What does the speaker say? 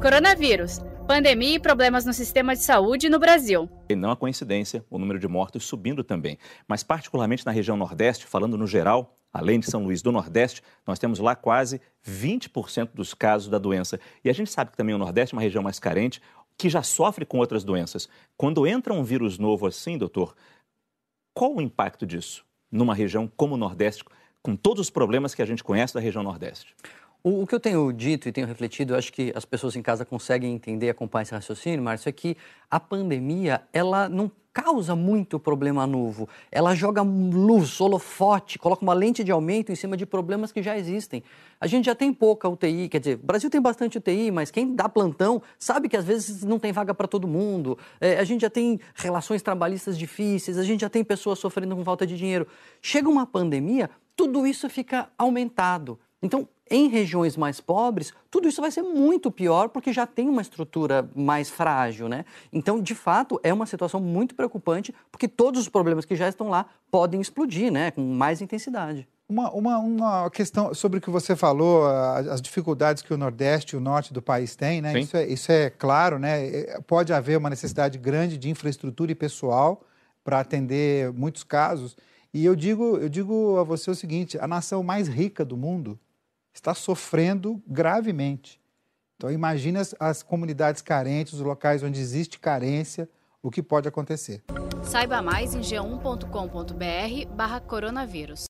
Coronavírus. Pandemia e problemas no sistema de saúde no Brasil. E não é coincidência o número de mortos subindo também. Mas, particularmente na região Nordeste, falando no geral, além de São Luís do Nordeste, nós temos lá quase 20% dos casos da doença. E a gente sabe que também o Nordeste é uma região mais carente, que já sofre com outras doenças. Quando entra um vírus novo assim, doutor, qual o impacto disso numa região como o Nordeste, com todos os problemas que a gente conhece da região Nordeste? O, o, que eu tenho dito e tenho refletido, acho que as pessoas em casa conseguem entender e acompanhar esse raciocínio, Márcio, é que a pandemia, ela não causa muito problema novo. Ela joga luz, holofote, coloca uma lente de aumento em cima de problemas que já existem. A gente já tem pouca UTI, quer dizer, o Brasil tem bastante UTI, mas quem dá plantão sabe que às vezes não tem vaga para todo mundo. É, a gente já tem relações trabalhistas difíceis, a gente já tem pessoas sofrendo com falta de dinheiro. Chega uma pandemia, tudo isso fica aumentado. Então, em regiões mais pobres, tudo isso vai ser muito pior porque já tem uma estrutura mais frágil, né? Então, de fato, é uma situação muito preocupante porque todos os problemas que já estão lá podem explodir, né? Com mais intensidade. Uma, uma, uma questão sobre o que você falou, as dificuldades que o Nordeste e o Norte do país têm, né? Isso é, isso é claro, né? É, pode haver uma necessidade grande de infraestrutura e pessoal para atender muitos casos. E eu digo, eu digo a você o seguinte: a nação mais rica do mundo está sofrendo gravemente. Então, imagine as, as comunidades carentes, os locais onde existe carência, o que pode acontecer. Saiba mais em g1.com.br/barra coronavírus.